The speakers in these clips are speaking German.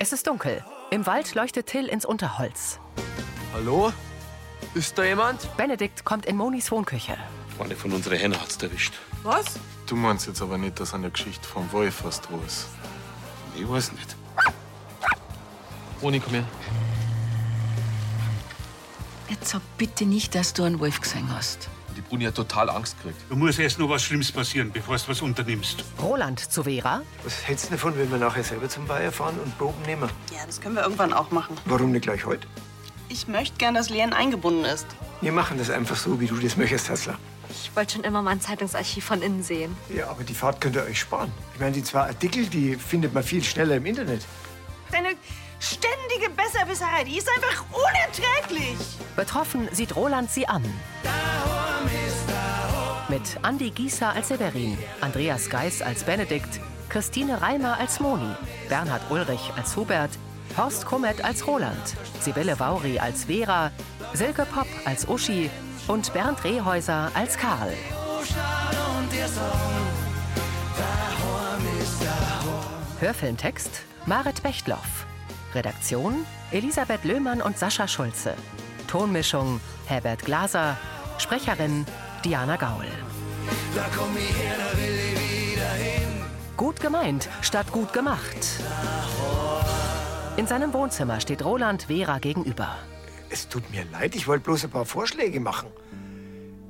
Es ist dunkel. Im Wald leuchtet Till ins Unterholz. Hallo? Ist da jemand? Benedikt kommt in Monis Wohnküche. Eine von unseren Händen hat's erwischt. Was? Du meinst jetzt aber nicht, dass an der Geschichte vom Wolf was dran ist. Ich weiß nicht. Moni, komm her. Jetzt sag bitte nicht, dass du einen Wolf gesehen hast. Bruni hat total Angst gekriegt. Da muss erst noch was Schlimmes passieren, bevor du was unternimmst. Roland zu Vera. Was hältst du davon, wenn wir nachher selber zum Bayer fahren und Proben nehmen? Ja, das können wir irgendwann auch machen. Warum nicht gleich heute? Ich möchte gern, dass Leon eingebunden ist. Wir machen das einfach so, wie du das möchtest, Hassler. Ich wollte schon immer mal ein Zeitungsarchiv von innen sehen. Ja, aber die Fahrt könnt ihr euch sparen. Ich meine, die zwei Artikel, die findet man viel schneller im Internet. Deine ständige Besserwisserei, die ist einfach unerträglich. Betroffen sieht Roland sie an. Mit Andi Gieser als Severin, Andreas Geis als Benedikt, Christine Reimer als Moni, Bernhard Ulrich als Hubert, Horst Kummet als Roland, Sibylle Vauri als Vera, Silke Popp als Uschi und Bernd Rehäuser als Karl. Hörfilmtext Marit Bechtloff. Redaktion Elisabeth Löhmann und Sascha Schulze. Tonmischung Herbert Glaser. Sprecherin Diana Gaul. Gut gemeint statt gut gemacht. In seinem Wohnzimmer steht Roland Vera gegenüber. Es tut mir leid, ich wollte bloß ein paar Vorschläge machen.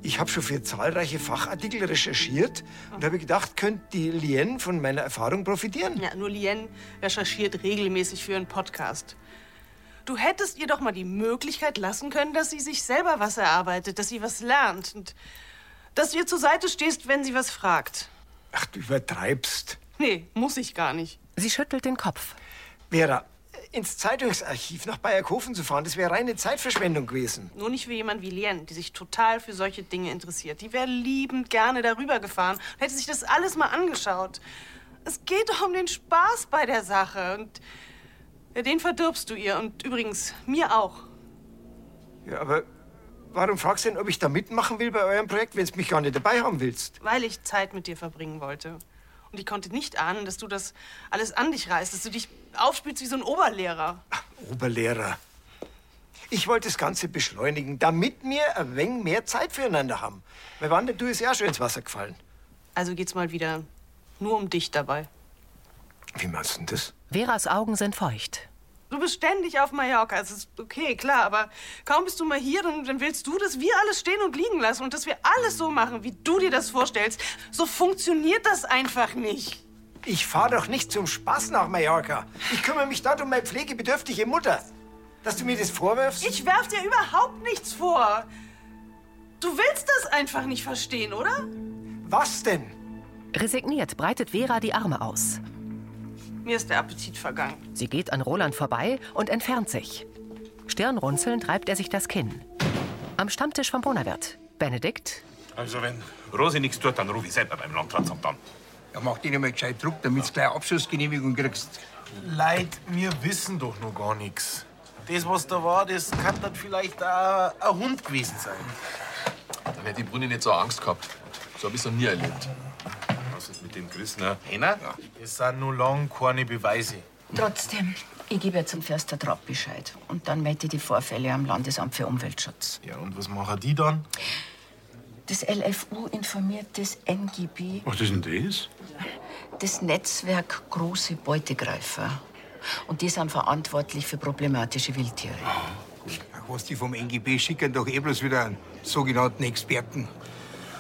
Ich habe schon für zahlreiche Fachartikel recherchiert und habe gedacht, könnte die Lien von meiner Erfahrung profitieren. Ja, nur Lien recherchiert regelmäßig für einen Podcast. Du hättest ihr doch mal die Möglichkeit lassen können, dass sie sich selber was erarbeitet, dass sie was lernt und dass du ihr zur Seite stehst, wenn sie was fragt. Ach, du übertreibst. Nee, muss ich gar nicht. Sie schüttelt den Kopf. Vera, ins Zeitungsarchiv nach Bayerkofen zu fahren, das wäre reine Zeitverschwendung gewesen. Nur nicht für jemanden wie Lien, die sich total für solche Dinge interessiert. Die wäre liebend gerne darüber gefahren und hätte sich das alles mal angeschaut. Es geht doch um den Spaß bei der Sache. Und ja, den verdirbst du ihr. Und übrigens, mir auch. Ja, aber warum fragst du denn, ob ich da mitmachen will bei eurem Projekt, wenn du mich gar nicht dabei haben willst? Weil ich Zeit mit dir verbringen wollte. Und ich konnte nicht ahnen, dass du das alles an dich reißt, dass du dich aufspielst wie so ein Oberlehrer. Oberlehrer. Ich wollte das Ganze beschleunigen, damit wir ein wenig mehr Zeit füreinander haben. Weil wann denn du ist ja auch schon ins Wasser gefallen. Also geht's mal wieder nur um dich dabei. Wie meinst du denn das? Veras Augen sind feucht. Du bist ständig auf Mallorca. Es ist okay, klar, aber kaum bist du mal hier, dann, dann willst du, dass wir alles stehen und liegen lassen und dass wir alles so machen, wie du dir das vorstellst. So funktioniert das einfach nicht. Ich fahre doch nicht zum Spaß nach Mallorca. Ich kümmere mich dort um meine pflegebedürftige Mutter. Dass du mir das vorwirfst? Ich werf dir überhaupt nichts vor. Du willst das einfach nicht verstehen, oder? Was denn? Resigniert breitet Vera die Arme aus. Mir ist der Appetit vergangen. Sie geht an Roland vorbei und entfernt sich. Stirnrunzelnd reibt er sich das Kinn. Am Stammtisch vom Bonnerwirt. Benedikt, Also, wenn Rosi nichts tut, dann ruf ich selber beim Landratsamt an. Ja, mach dir mal gescheit Druck, damit du gleich Abschlussgenehmigung kriegst. Leid, wir wissen doch noch gar nichts. Das, was da war, das kann dann vielleicht auch ein Hund gewesen sein. Dann hätte die Bruni nicht so Angst gehabt. So hab ich noch nie erlebt. Was ist mit dem gerissenen Henner? Es sind nur lang keine Beweise. Trotzdem, ich gebe jetzt zum Förster Trapp Bescheid. Und dann melde ich die Vorfälle am Landesamt für Umweltschutz. Ja, und was machen die dann? Das LFU informiert das NGB, Was ist denn das? das Netzwerk Große Beutegreifer. Und die sind verantwortlich für problematische Wildtiere. Ach, was die vom NGB schicken, doch eh bloß wieder einen sogenannten Experten.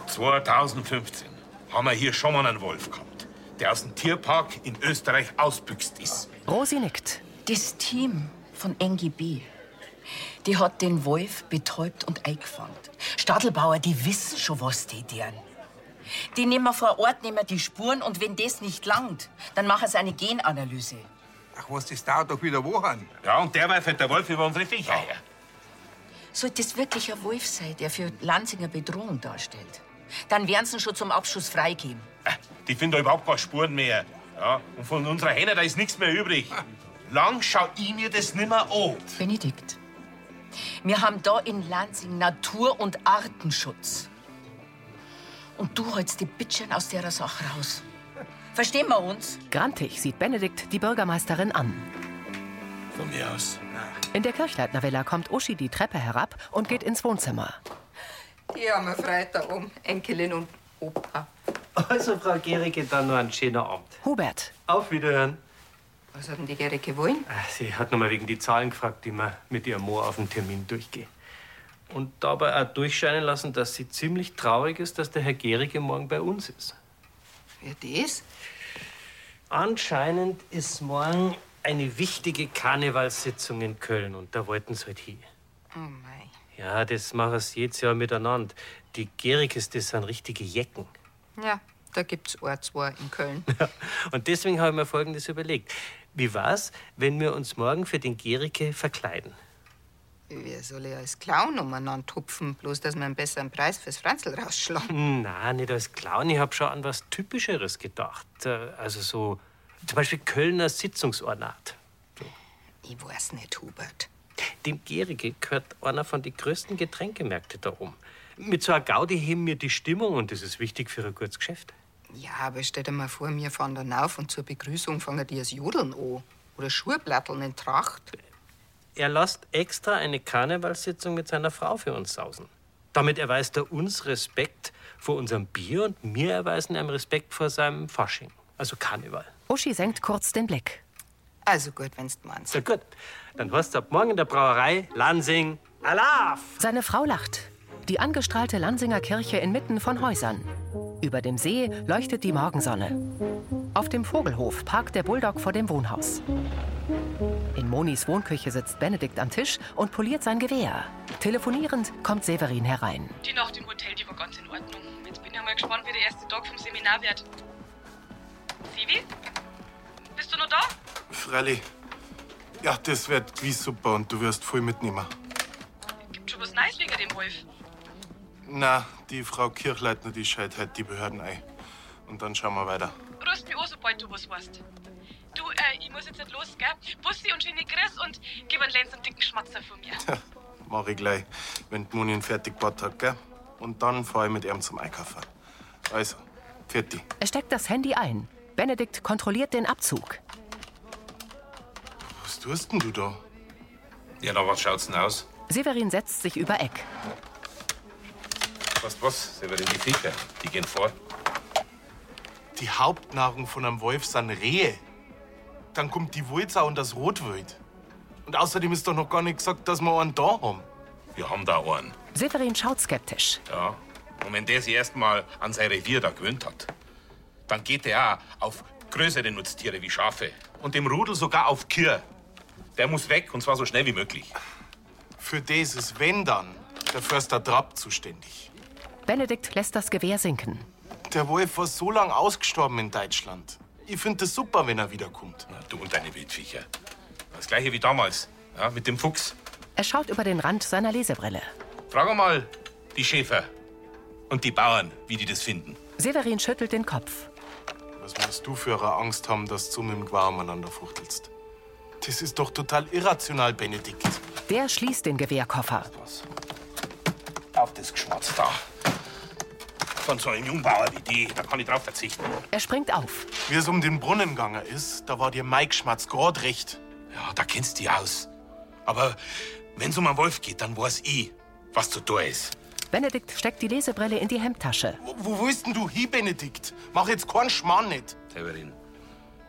2015 haben wir hier schon mal einen Wolf gehabt, der aus dem Tierpark in Österreich ausbüchst ist. Rosi nickt. Das Team von NGB, die hat den Wolf betäubt und eingefangen. Stadelbauer, die wissen schon, was die tun. Die nehmen vor Ort nehmen die Spuren und wenn das nicht langt, dann machen sie eine Genanalyse. Ach, was, das dauert doch wieder Wochen. Ja, und derweil fällt der Wolf über unsere Viecher her. Sollte es wirklich ein Wolf sein, der für Lanzinger Bedrohung darstellt, dann werden sie schon zum Abschuss freigeben. Äh, Die finden da überhaupt keine Spuren mehr. Ja, und von unserer Henne, da ist nichts mehr übrig. Lang schau ich mir das nimmer an. Benedikt, wir haben da in Lansing Natur- und Artenschutz. Und du holst die Bitchen aus der Sache raus. Verstehen wir uns? Grantig sieht Benedikt die Bürgermeisterin an. Von mir aus. In der Kirchleitner kommt Uschi die Treppe herab und geht ins Wohnzimmer. Die haben wir Freitag um, Enkelin und Opa. Also, Frau Gericke, dann noch einen schönen Abend. Hubert. Auf Wiederhören. Was hat denn die Gericke wollen? Ah, Sie hat noch mal wegen die Zahlen gefragt, die wir mit ihrem Mo auf den Termin durchgehen. Und dabei auch durchscheinen lassen, dass sie ziemlich traurig ist, dass der Herr Gericke morgen bei uns ist. Wer das? Anscheinend ist morgen eine wichtige Karnevalssitzung in Köln und da wollten sie halt hin. Oh mei. Ja, das machen sie jedes Jahr miteinander. Die Gerikes, das sind richtige Jecken. Ja, da gibt's ein, zwei in Köln. Und deswegen habe ich mir Folgendes überlegt. Wie war's, wenn wir uns morgen für den Gericke verkleiden? Wer soll ich als Clown umeinander tupfen? Bloß, dass wir einen besseren Preis fürs Franzl rausschlagen. Na, nicht als Clown. Ich habe schon an was Typischeres gedacht. Äh, Also so zum Beispiel Kölner Sitzungsornat. Ich weiß nicht, Hubert. Dem Gericke gehört einer von den größten Getränkemärkten da oben. Mit so einer Gaudi heben wir die Stimmung und das ist wichtig für ein gutes Geschäft. Ja, aber stell dir mal vor, wir fahren dann auf und zur Begrüßung fangen die das Jodeln an. Oder Schuhplatteln in Tracht. Er lässt extra eine Karnevalssitzung mit seiner Frau für uns sausen. Damit erweist er uns Respekt vor unserem Bier und wir erweisen ihm Respekt vor seinem Fasching, also Karneval. Uschi senkt kurz den Blick. Also gut, wenn's du meinst. Na gut, dann hast du ab morgen in der Brauerei Lansing Alaf. Seine Frau lacht. Die angestrahlte Lansinger Kirche inmitten von Häusern. Über dem See leuchtet die Morgensonne. Auf dem Vogelhof parkt der Bulldog vor dem Wohnhaus. In Monis Wohnküche sitzt Benedikt am Tisch und poliert sein Gewehr. Telefonierend kommt Severin herein. Die Nacht im Hotel, die war ganz in Ordnung. Jetzt bin ich mal gespannt, wie der erste Tag vom Seminar wird. Sivi? Bist du noch da? Freilich. Ja, das wird gewiss super und du wirst voll mitnehmen. Gibt schon was Neues wegen dem Wolf? Na, die Frau Kirchleitner, die scheit halt die Behörden ein. Und dann schauen wir weiter. Rust mich an, sobald du was weißt. Du, äh, ich muss jetzt nicht los, gell? Bussi und schöne Grüß und gib einen Lenz einen dicken Schmatzer von mir. Mach ich gleich, wenn die Moni ihn fertig gebaut hat, gell? Und dann fahr ich mit ihm zum Einkaufen. Also, fertig. Er steckt das Handy ein. Benedikt kontrolliert den Abzug. Was tust denn du da? Ja, na, was schaut's denn aus? Severin setzt sich über Eck. Was, was? Severin, die Viecher, die gehen vor. Die Hauptnahrung von einem Wolf sind Rehe. Dann kommt die Wulzau und das Rotwild. Und außerdem ist doch noch gar nicht gesagt, dass wir einen da haben. Wir haben da einen. Severin schaut skeptisch. Ja. Und wenn der sich erst mal an sein Revier da gewöhnt hat, dann geht er auch auf größere Nutztiere wie Schafe. Und dem Rudel sogar auf Kühe. Der muss weg, und zwar so schnell wie möglich. Für das ist, wenn dann, der Förster Trapp zuständig. Benedikt lässt das Gewehr sinken. Der Wolf war so lang ausgestorben in Deutschland. Ich finde es super, wenn er wiederkommt. Na, du und deine Wildviecher. Das gleiche wie damals, ja, mit dem Fuchs. Er schaut über den Rand seiner Lesebrille. Frag mal die Schäfer und die Bauern, wie die das finden. Severin schüttelt den Kopf. Was musst du für eine Angst haben, dass du mit dem Gwar umeinander fuchtelst? Das ist doch total irrational, Benedikt. Der schließt den Gewehrkoffer. Auf das Geschmatz da. Von so einem Jungbauer wie die, da kann ich drauf verzichten. Er springt auf. Wie es um den Brunnen gegangen ist, da war dir Mike Schmatz grad recht. Ja, da kennst du dich aus. Aber wenn's um einen Wolf geht, dann weiß ich, was zu tun ist. Benedikt steckt die Lesebrille in die Hemdtasche. Wo willst denn du hin, Benedikt? Mach jetzt keinen Schmarrn nicht. Severin,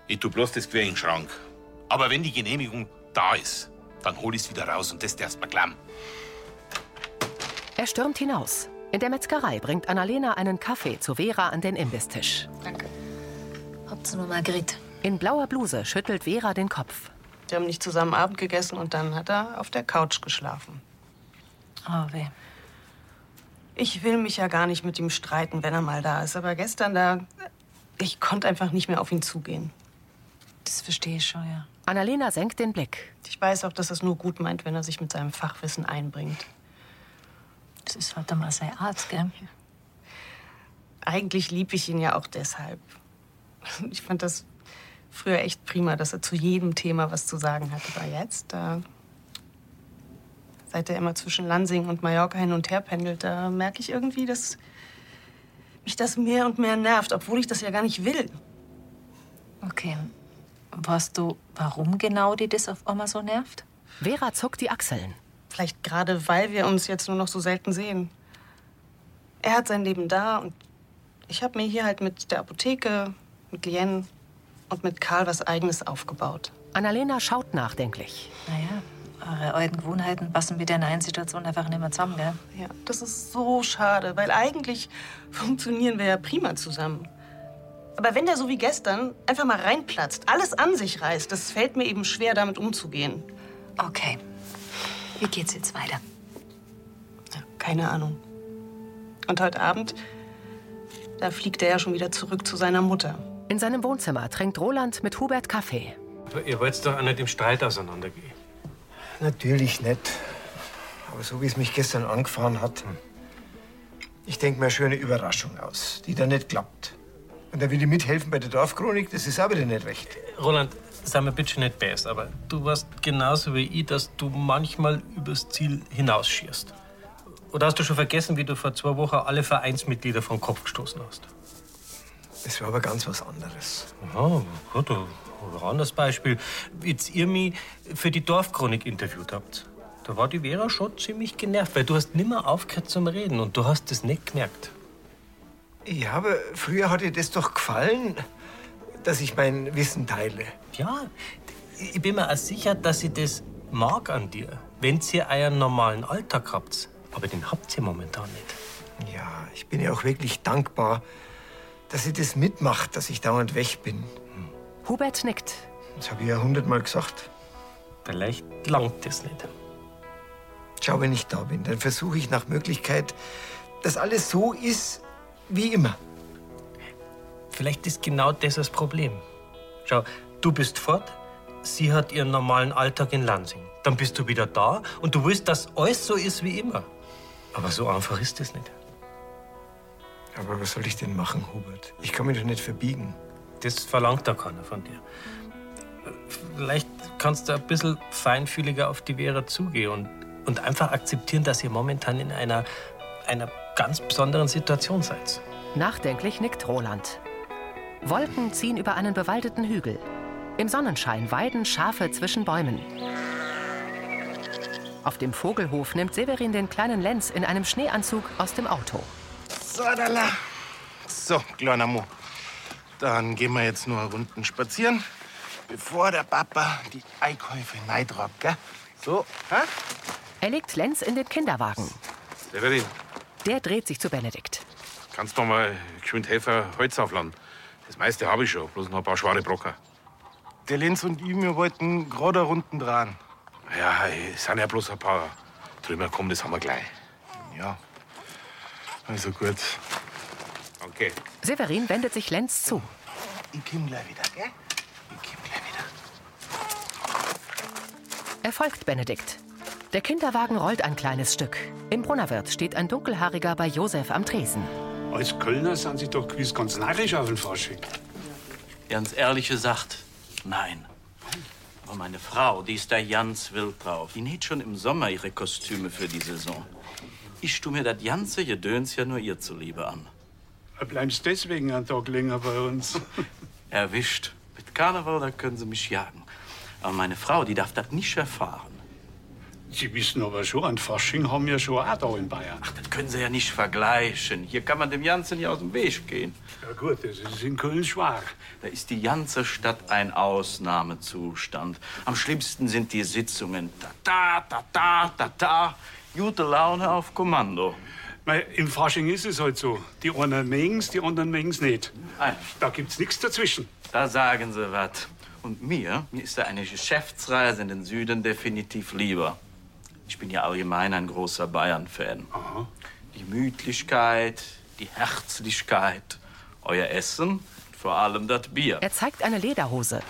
ich tu bloß das Quer in den Schrank. Aber wenn die Genehmigung da ist, dann hol ich's wieder raus und das darfst mal klamm. Er stürmt hinaus. In der Metzgerei bringt Annalena einen Kaffee zu Vera an den Imbistisch. Danke. Habt ihr nur Margrit? In blauer Bluse schüttelt Vera den Kopf. Wir haben nicht zusammen Abend gegessen und dann hat er auf der Couch geschlafen. Oh, weh. Ich will mich ja gar nicht mit ihm streiten, wenn er mal da ist. Aber gestern da. Ich konnte einfach nicht mehr auf ihn zugehen. Das verstehe ich schon, ja. Annalena senkt den Blick. Ich weiß auch, dass er es nur gut meint, wenn er sich mit seinem Fachwissen einbringt. Das ist halt mal sein Arzt, gell? Eigentlich lieb ich ihn ja auch deshalb. Ich fand das früher echt prima, dass er zu jedem Thema was zu sagen hat. Aber jetzt, da, seit er immer zwischen Lansing und Mallorca hin und her pendelt, da merke ich irgendwie, dass mich das mehr und mehr nervt, obwohl ich das ja gar nicht will. Okay. Weißt du, warum genau die das auf einmal so nervt? Vera zuckt die Achseln. Vielleicht gerade, weil wir uns jetzt nur noch so selten sehen. Er hat sein Leben da und ich habe mir hier halt mit der Apotheke, mit Lien und mit Karl was Eigenes aufgebaut. Annalena schaut nachdenklich. Naja, eure alten Gewohnheiten passen mit der neuen Situation einfach nicht mehr zusammen, gell? Ja, das ist so schade, weil eigentlich funktionieren wir ja prima zusammen. Aber wenn der so wie gestern einfach mal reinplatzt, alles an sich reißt, das fällt mir eben schwer, damit umzugehen. Okay. Wie geht's jetzt weiter? Ja, keine Ahnung. Und heute Abend, da fliegt er ja schon wieder zurück zu seiner Mutter. In seinem Wohnzimmer trinkt Roland mit Hubert Kaffee. Aber ihr wollt doch auch nicht im Streit auseinandergehen. Natürlich nicht. Aber so wie es mich gestern angefahren hat, ich denke mir eine schöne Überraschung aus, die da nicht klappt. Und da will ich mithelfen bei der Dorfchronik, das ist auch wieder nicht recht. Roland, sei mir bitte nicht best, aber du weißt genauso wie ich, dass du manchmal übers Ziel hinausschießt. Oder hast du schon vergessen, wie du vor zwei Wochen alle Vereinsmitglieder vom Kopf gestoßen hast? Das war aber ganz was anderes. Ja, gut, ein anderes Beispiel. Als ihr mich für die Dorfchronik interviewt habt, da war die Vera schon ziemlich genervt, weil du hast nimmer aufgehört zum Reden und du hast es nicht gemerkt. Ja, aber früher hat dir das doch gefallen, dass ich mein Wissen teile. Ja, ich bin mir auch sicher, dass ich das mag an dir, wenn ihr euren normalen Alltag habt. Aber den habt ihr momentan nicht. Ja, ich bin ja auch wirklich dankbar, dass sie das mitmacht, dass ich dauernd weg bin. Hubert nickt. Das habe ich ja hundertmal gesagt. Vielleicht langt es nicht. Schau, wenn ich da bin, dann versuche ich nach Möglichkeit, dass alles so ist wie immer. Vielleicht ist genau das das Problem. Schau, du bist fort, sie hat ihren normalen Alltag in Lansing. Dann bist du wieder da und du willst, dass alles so ist wie immer. Aber so einfach ist es nicht. Aber was soll ich denn machen, Hubert? Ich kann mich doch nicht verbiegen. Das verlangt da keiner von dir. Vielleicht kannst du ein bisschen feinfühliger auf die Vera zugehen und, und einfach akzeptieren, dass ihr momentan in einer, einer ganz besonderen Situation seid. Nachdenklich nickt Roland. Wolken ziehen über einen bewaldeten Hügel. Im Sonnenschein weiden Schafe zwischen Bäumen. Auf dem Vogelhof nimmt Severin den kleinen Lenz in einem Schneeanzug aus dem Auto. So, Dalla. So, kleiner Mo. Dann gehen wir jetzt nur Runden spazieren, bevor der Papa die Einkäufe neidrockt, gell? So, hä? Er legt Lenz in den Kinderwagen. Severin, Der dreht sich zu Benedikt. kannst du mal geschwind helfen, Holz aufladen? Das meiste habe ich schon, bloß noch ein paar schwere Brocken. Der Lenz und ich, wir wollten gerade Runden dran. Ja, es sind ja bloß ein paar. Drüber kommen, das haben wir gleich. Ja. Also gut. Danke. Severin wendet sich Lenz zu. Ich komm gleich wieder, gell? Er folgt Benedikt. Der Kinderwagen rollt ein kleines Stück. Im Brunnerwirt steht ein Dunkelhaariger bei Josef am Tresen. Als Kölner sind Sie doch gewiss ganz narrisch auf den Fasching. Ganz ehrlich gesagt, nein. Aber meine Frau, die ist da ganz wild drauf. Die näht schon im Sommer ihre Kostüme für die Saison. Ich tu mir das ganze Gedöns ja nur ihr zuliebe an. Bleibst deswegen einen Tag länger bei uns? Erwischt. Mit Karneval, da können sie mich jagen. Aber meine Frau, die darf das nicht erfahren. Sie wissen aber schon, ein Fasching haben wir schon auch da in Bayern. Ach, das können sie ja nicht vergleichen. Hier kann man dem Ganzen nicht aus dem Weg gehen. Ja gut, das ist in Köln schwach. Da ist die ganze Stadt ein Ausnahmezustand. Am schlimmsten sind die Sitzungen. Da, da, da, da, da. Gute Laune auf Kommando. Mei, Im Fasching ist es halt so. Die einen mögen's, die anderen mögen's nicht. Nein. Da gibt's nichts dazwischen. Da sagen sie was. Und mir, mir ist da eine Geschäftsreise in den Süden definitiv lieber. Ich bin ja allgemein ein großer Bayern-Fan. Die Gemütlichkeit, die Herzlichkeit, euer Essen, vor allem das Bier. Er zeigt eine Lederhose.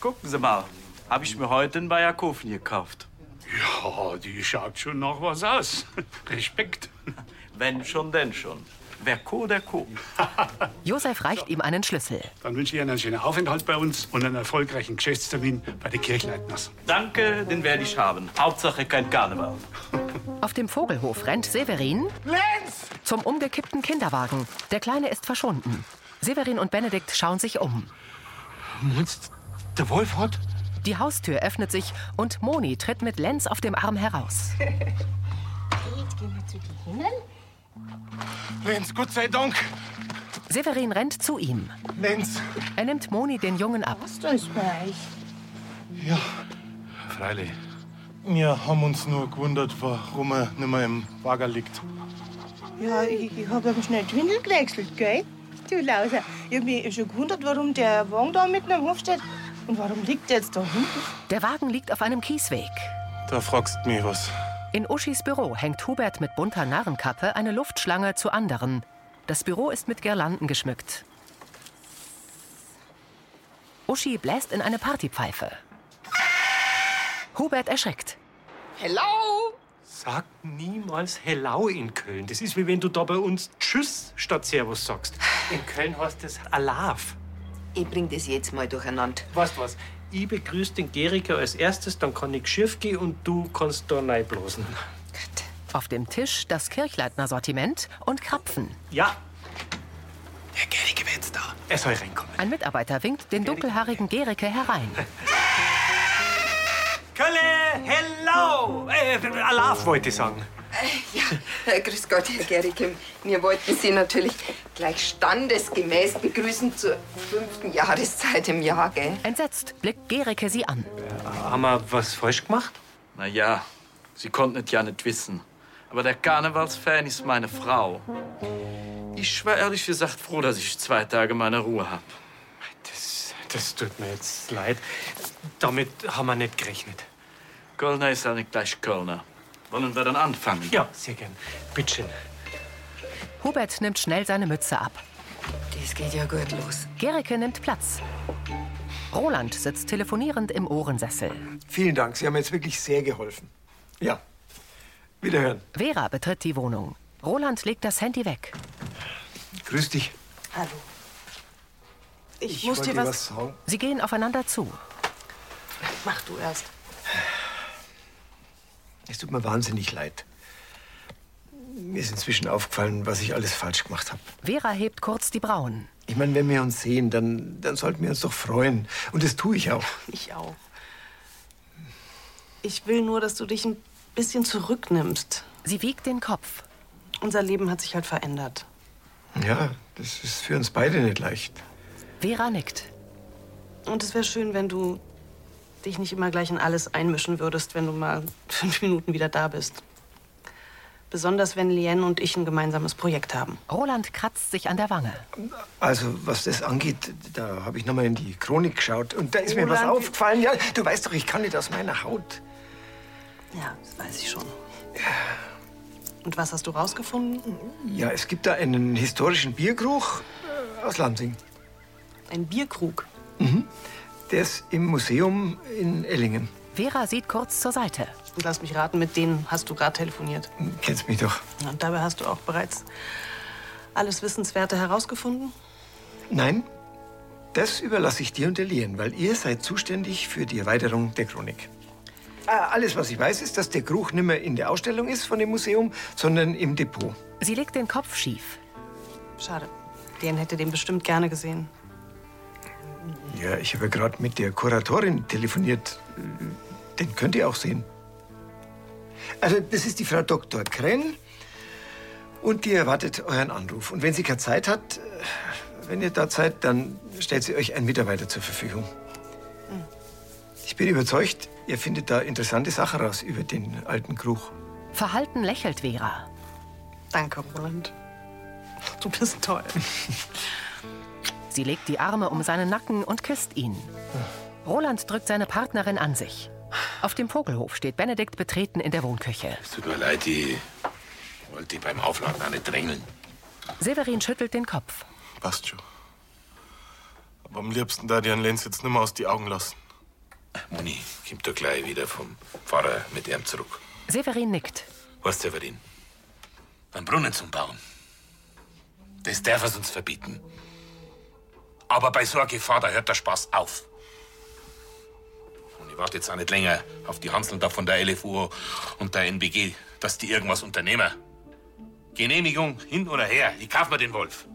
Gucken Sie mal, habe ich mir heute in Bayerkofen gekauft. Ja, die schaut schon nach was aus. Respekt. Wenn schon, denn schon. Wer Co, der Co. Josef reicht ihm einen Schlüssel. Dann wünsche ich Ihnen einen schönen Aufenthalt bei uns und einen erfolgreichen Geschäftstermin bei den Kirchleitners. Danke, den werde ich haben. Hauptsache kein Karneval. Auf dem Vogelhof rennt Severin Lenz! zum umgekippten Kinderwagen. Der Kleine ist verschwunden. Severin und Benedikt schauen sich um. Meinst Der Wolf hat? Die Haustür öffnet sich und Moni tritt mit Lenz auf dem Arm heraus. Jetzt gehen wir zu dir hinnen. Lenz, Gott sei Dank. Severin rennt zu ihm. Lenz. Er nimmt Moni den Jungen ab. Was ist bei euch? Ja, Freilich. wir haben uns nur gewundert, warum er nicht mehr im Wagen liegt. Ja, ich, ich hab ihm schnell die Windel gewechselt, gell? Du Lauser. Ich hab mich schon gewundert, warum der Wagen da mitten am Hof steht. Und warum liegt der jetzt da hinten? Der Wagen liegt auf einem Kiesweg. Da fragst du mich was. In Uschis Büro hängt Hubert mit bunter Narrenkappe eine Luftschlange zu anderen. Das Büro ist mit Girlanden geschmückt. Uschi bläst in eine Partypfeife. Hubert erschreckt. Hello! Sag niemals Hello in Köln. Das ist wie wenn du da bei uns Tschüss statt Servus sagst. In Köln heißt es Alaf. Ich bring das jetzt mal durcheinander. Weißt du was? Ich begrüße den Gerika als erstes, dann kann ich schief gehen und du kannst da reinblasen. Auf dem Tisch das Kirchleitner-Sortiment und Krapfen. Ja. Der Gerike wird jetzt da. Er soll reinkommen. Ein Mitarbeiter winkt den dunkelhaarigen Gerike herein. Kölle, hello! Äh, Alaf wollte ich sagen. Äh, grüß Gott, Herr Gericke. Wir wollten Sie natürlich gleich standesgemäß begrüßen zur fünften Jahreszeit im Jahr, gell? Entsetzt blickt Gerike sie an. Haben wir was falsch gemacht? Na ja, Sie konnten es ja nicht wissen. Aber der Karnevalsfan ist meine Frau. Ich war ehrlich gesagt froh, dass ich zwei Tage meine Ruhe habe. Das, das tut mir jetzt leid. Damit haben wir nicht gerechnet. Kölner ist ja nicht gleich Kölner. Wollen wir dann anfangen? Ja, sehr gern. Bitte schön. Hubert nimmt schnell seine Mütze ab. Das geht ja gut los. Gerike nimmt Platz. Roland sitzt telefonierend im Ohrensessel. Vielen Dank, Sie haben jetzt wirklich sehr geholfen. Ja, wiederhören. Vera betritt die Wohnung. Roland legt das Handy weg. Grüß dich. Hallo. Ich, Ich muss dir dir was. was sagen. Sie gehen aufeinander zu. Mach du erst. Es tut mir wahnsinnig leid. Mir ist inzwischen aufgefallen, was ich alles falsch gemacht habe. Vera hebt kurz die Brauen. Ich meine, wenn wir uns sehen, dann, dann sollten wir uns doch freuen. Und das tue ich auch. Ich auch. Ich will nur, dass du dich ein bisschen zurücknimmst. Sie wiegt den Kopf. Unser Leben hat sich halt verändert. Ja, das ist für uns beide nicht leicht. Vera nickt. Und es wäre schön, wenn du dich nicht immer gleich in alles einmischen würdest, wenn du mal fünf Minuten wieder da bist. Besonders wenn Lien und ich ein gemeinsames Projekt haben. Roland kratzt sich an der Wange. Also, was das angeht, da habe ich noch mal in die Chronik geschaut. Und da ist mir was Roland, aufgefallen. Ja, du weißt doch, ich kann nicht aus meiner Haut. Ja, das weiß ich schon. Und was hast du rausgefunden? Ja, es gibt da einen historischen Bierkrug äh, aus Lansing. Ein Bierkrug? Mhm. Der ist im Museum in Ellingen. Vera sieht kurz zur Seite. Und lass mich raten, mit denen hast du gerade telefoniert. Kennst mich doch. Und dabei hast du auch bereits alles Wissenswerte herausgefunden? Nein, das überlasse ich dir und der Lien, weil ihr seid zuständig für die Erweiterung der Chronik. Äh, Alles, was ich weiß, ist, dass der Krug nicht mehr in der Ausstellung ist von dem Museum, sondern im Depot. Sie legt den Kopf schief. Schade. Den hätte den bestimmt gerne gesehen. Ja, ich habe gerade mit der Kuratorin telefoniert. Den könnt ihr auch sehen. Also, das ist die Frau Dr. Krenn. Und die erwartet euren Anruf. Und wenn sie keine Zeit hat, wenn ihr da seid, dann stellt sie euch einen Mitarbeiter zur Verfügung. Ich bin überzeugt, ihr findet da interessante Sachen raus über den alten Krug. Verhalten lächelt Vera. Danke, Roland. Du bist toll. Sie legt die Arme um seinen Nacken und küsst ihn. Roland drückt seine Partnerin an sich. Auf dem Vogelhof steht Benedikt betreten in der Wohnküche. Es tut mir leid, ich wollte dich beim Aufladen auch nicht drängeln. Severin schüttelt den Kopf. Passt schon. Aber am liebsten da die einen Lenz jetzt nicht mehr aus die Augen lassen. Moni, kommt doch gleich wieder vom Pfarrer mit ihm zurück. Severin nickt. Was, Severin? Einen Brunnen zum Bauen. Das darf es uns verbieten. Aber bei so einer Gefahr, da hört der Spaß auf. Und ich warte jetzt auch nicht länger auf die Hanseln da von der LFU und der NBG, dass die irgendwas unternehmen. Genehmigung hin oder her, ich kauf mir den Wolf.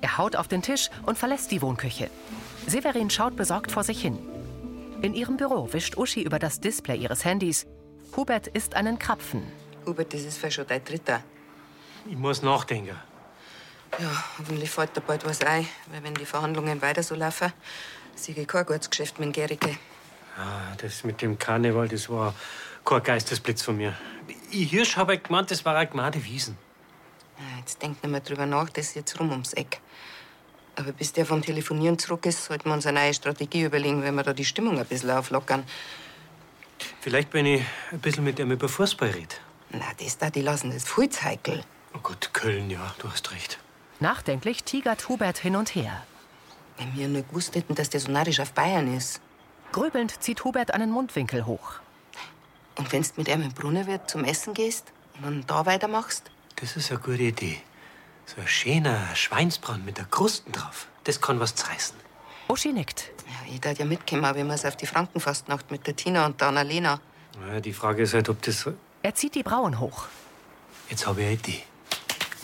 Er haut auf den Tisch und verlässt die Wohnküche. Severin schaut besorgt vor sich hin. In ihrem Büro wischt Uschi über das Display ihres Handys. Hubert isst einen Krapfen. Hubert, das ist vielleicht schon dein dritter. Ich muss nachdenken. Ja, hoffentlich fällt dir bald was ein, weil wenn die Verhandlungen weiter so laufen, sehe ich kein gutes Geschäft mit dem Gericke. Ah, das mit dem Karneval, das war kein Geistesblitz von mir. Ich Hirsch habe gemeint, das war eine Gmade Wiesen. Ja, jetzt denk nicht mehr drüber nach, das ist jetzt rum ums Eck. Aber bis der vom Telefonieren zurück ist, sollten wir uns eine neue Strategie überlegen, wenn wir da die Stimmung ein bisschen auflockern. Vielleicht, wenn ich ein bisschen mit ihm über Fußball rede. Na, das da, die lassen das viel heikel. Oh Gott, Köln, ja, du hast recht. Nachdenklich tigert Hubert hin und her. Wenn wir nur gewusst hätten, dass der so narrisch auf Bayern ist. Grübelnd zieht Hubert einen Mundwinkel hoch. Und wenn du mit ihm im Brunnenwirt zum Essen gehst und dann da weitermachst? Das ist eine gute Idee. So ein schöner Schweinsbrand mit der Krusten drauf. Das kann was zerreißen. Uschi nickt. Ja, ich darf ja mitkommen, aber ich muss auf die Frankenfastnacht mit der Tina und der Annalena. Ja, die Frage ist halt, ob das. Er zieht die Brauen hoch. Jetzt habe ich eine Idee.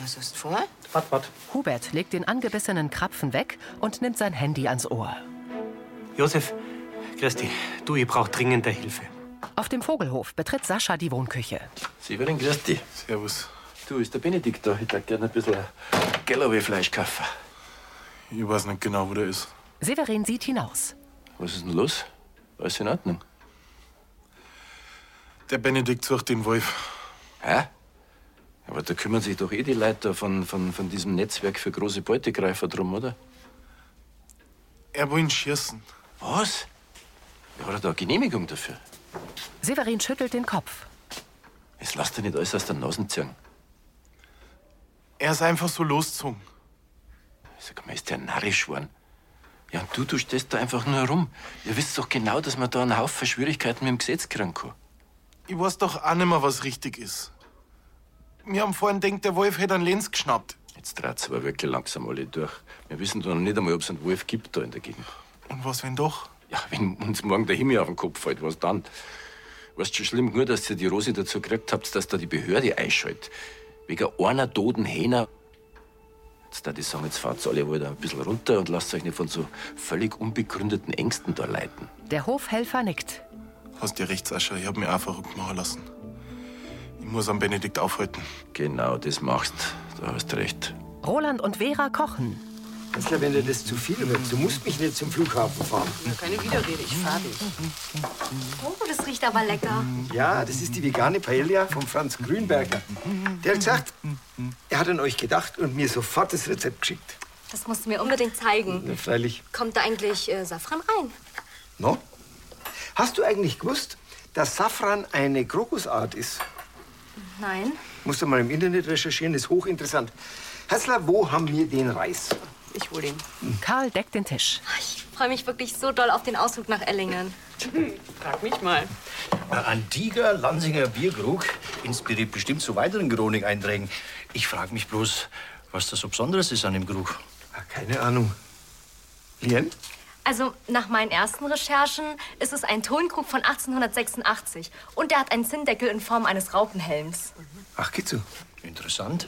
Was hast du vor? Wart, wart. Hubert legt den angebissenen Krapfen weg und nimmt sein Handy ans Ohr. Josef, Christi, du, ich brauch dringender Hilfe. Auf dem Vogelhof betritt Sascha die Wohnküche. Severin, grüß dich. Servus. Du, ist der Benedikt da? Ich hätte gerne ein bisschen Galloway-Fleisch kaufen. Ich weiß nicht genau, wo der ist. Severin sieht hinaus. Was ist denn los? Alles in Ordnung? Der Benedikt sucht den Wolf. Hä? Aber da kümmern sich doch eh die Leute von, von, von diesem Netzwerk für große Beutegreifer drum, oder? Er will ihn schießen. Was? Ja, hat er da eine Genehmigung dafür? Severin schüttelt den Kopf. Jetzt lass dir nicht alles aus der Nase ziehen. Er ist einfach so losgezogen. Sag mal, ist der narrisch geworden? Ja, und du, du stehst da einfach nur rum. Ihr wisst doch genau, dass man da einen Haufen Schwierigkeiten mit dem Gesetz kriegen kann. Ich weiß doch auch nicht mehr, was richtig ist. Wir haben vorhin gedacht, der Wolf hätte einen Lenz geschnappt. Jetzt dreht's aber wirklich langsam alle durch. Wir wissen doch noch nicht einmal, ob es einen Wolf gibt da in der Gegend. Und was, wenn doch? Ja, wenn uns morgen der Himmel auf den Kopf fällt, was dann? Weißt schon schlimm genug, dass ihr die Rosi dazu gekriegt habt, dass da die Behörde einschaltet. Wegen einer toten Hähner. Jetzt da die sagen, jetzt fahrt's alle wohl ein bisschen runter und lasst euch nicht von so völlig unbegründeten Ängsten da leiten. Der Hofhelfer nickt. Hast dir recht, Sascha. Ich hab mich auch verrückt machen lassen. Ich muss am Benedikt aufhalten. Genau, das machst. Da hast recht. Roland und Vera kochen. Kanzler, wenn dir das zu viel wird, du musst mich nicht zum Flughafen fahren. Keine Widerrede, ich fahr dich. Oh, das riecht aber lecker. Ja, das ist die vegane Paella von Franz Grünberger. Der hat gesagt, er hat an euch gedacht und mir sofort das Rezept geschickt. Das musst du mir unbedingt zeigen. Ja, freilich. Kommt da eigentlich äh, Safran rein? No? Hast du eigentlich gewusst, dass Safran eine Krokusart ist? Nein. Musst du mal im Internet recherchieren, ist hochinteressant. Hassler, wo haben wir den Reis? Ich hol ihn. Karl deckt den Tisch. Ich freue mich wirklich so doll auf den Ausflug nach Ellingen. Frag mich mal. Ein antiker Lansinger Bierkrug inspiriert bestimmt zu weiteren Chronikeinträgen. Ich frage mich bloß, was da so Besonderes ist an dem Krug. Keine Ahnung. Lien? Also, nach meinen ersten Recherchen ist es ein Tonkrug von 1886. Und der hat einen Zinndeckel in Form eines Raupenhelms. Ach, geht so. Interessant.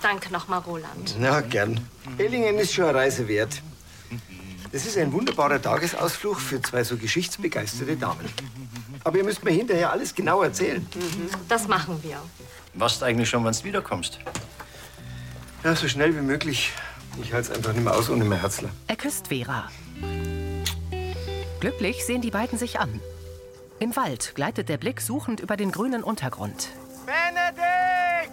Danke nochmal, Roland. Na, gern. Ellingen ist schon eine Reise wert. Das ist ein wunderbarer Tagesausflug für zwei so geschichtsbegeisterte Damen. Aber ihr müsst mir hinterher alles genau erzählen. Das machen wir. Was eigentlich schon, wann du wiederkommst? Ja, so schnell wie möglich. Ich halte es einfach nicht mehr aus ohne mein Herzler. Er küsst Vera. Glücklich sehen die beiden sich an. Im Wald gleitet der Blick suchend über den grünen Untergrund. Benedikt!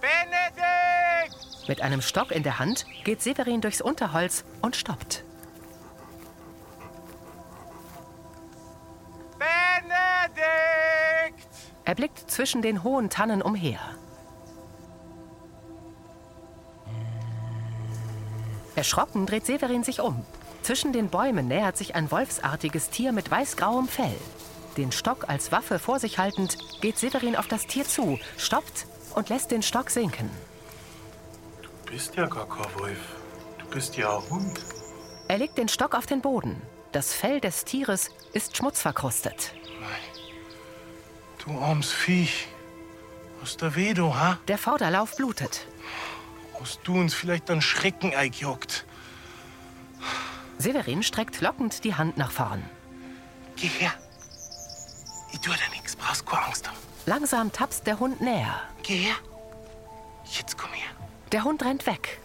Benedikt! Mit einem Stock in der Hand geht Severin durchs Unterholz und stoppt. Benedikt! Er blickt zwischen den hohen Tannen umher. Erschrocken dreht Severin sich um. Zwischen den Bäumen nähert sich ein wolfsartiges Tier mit weißgrauem Fell. Den Stock als Waffe vor sich haltend, geht Severin auf das Tier zu, stoppt und lässt den Stock sinken. Du bist ja gar kein Wolf. Du bist ja ein Hund. Er legt den Stock auf den Boden. Das Fell des Tieres ist schmutzverkrustet. Du armes Viech. Was da weh, du, ha? Der Vorderlauf blutet. Hast du uns vielleicht einen Schrecken eingejagt? Severin streckt lockend die Hand nach vorn. Geh her. Ich tue dir nichts, brauchst keine Angst haben. Langsam tapst der Hund näher. Geh her. Jetzt komm her. Der Hund rennt weg.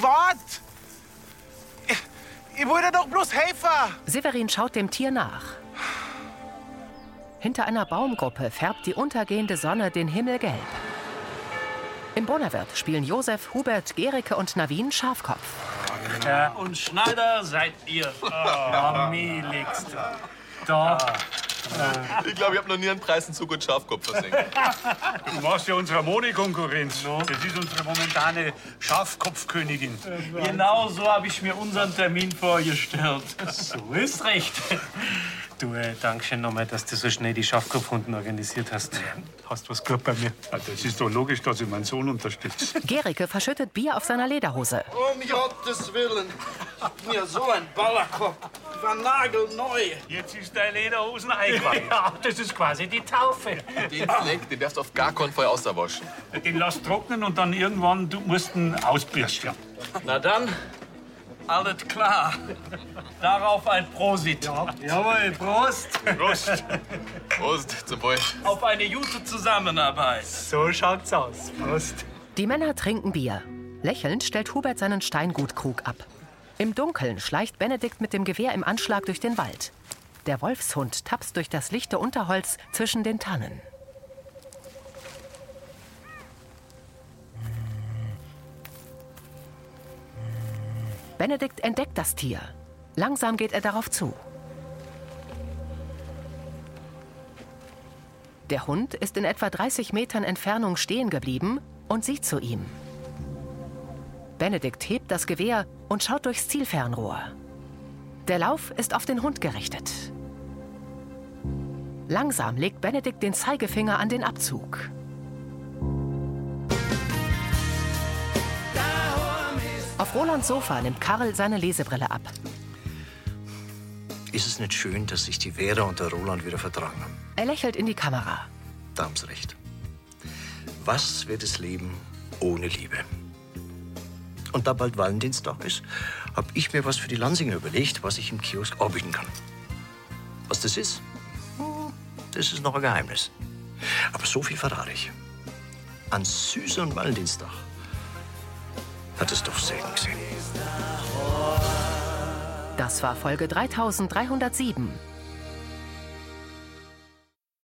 Wart! Ich, ich wollte doch bloß helfen. Severin schaut dem Tier nach. Hinter einer Baumgruppe färbt die untergehende Sonne den Himmel gelb. Im Brunnerwirt spielen Josef, Hubert, Gerike und Navin Schafkopf. Ja, und Schneider seid ihr. Oh, Mieligst. Da. Ich glaube, ich habe noch nie einen Preis in so gut Schafkopf versenkt. Du machst ja unsere Moni-Konkurrenz. Das ist unsere momentane Schafkopfkönigin. Genau so habe ich mir unseren Termin vorgestellt. So ist recht. Du, äh, Dankeschön nochmal, dass du so schnell die Schafkopfhunden organisiert hast. Hast was gut bei mir. Ja, das ist doch logisch, dass ich meinen Sohn unterstütze. Gerike verschüttet Bier auf seiner Lederhose. Um Gottes Willen. Hab mir so ein Ballerkopf. War nagelneu. Jetzt ist dein Lederhosen eingeweiht. Ja, das ist quasi die Taufe. Den Fleck, den darfst du auf gar keinen Fall außerwaschen. Den lass trocknen und dann irgendwann du musst ihn ausbürsten. Na dann, alles klar. Darauf ein Prosit. Jawohl, Prost. Prost. Prost, zum Wohl. Auf eine gute Zusammenarbeit. So schaut's aus. Prost. Die Männer trinken Bier. Lächelnd stellt Hubert seinen Steingutkrug ab. Im Dunkeln schleicht Benedikt mit dem Gewehr im Anschlag durch den Wald. Der Wolfshund tapst durch das lichte Unterholz zwischen den Tannen. Benedikt entdeckt das Tier. Langsam geht er darauf zu. Der Hund ist in etwa 30 Metern Entfernung stehen geblieben und sieht zu ihm. Benedikt hebt das Gewehr und schaut durchs Zielfernrohr. Der Lauf ist auf den Hund gerichtet. Langsam legt Benedikt den Zeigefinger an den Abzug. Auf Rolands Sofa nimmt Karl seine Lesebrille ab. Ist es nicht schön, dass sich die Vera und der Roland wieder vertragen haben? Er lächelt in die Kamera. Da haben Sie recht. Was wird das Leben ohne Liebe? Und da bald Valentinstag ist, habe ich mir was für die Lansinger überlegt, was ich im Kiosk anbieten kann. Was das ist? Hm, Das ist noch ein Geheimnis. Aber so viel verrate ich. An süßen Valentinstag hat es doch Segen gesehen. Das war Folge 3307.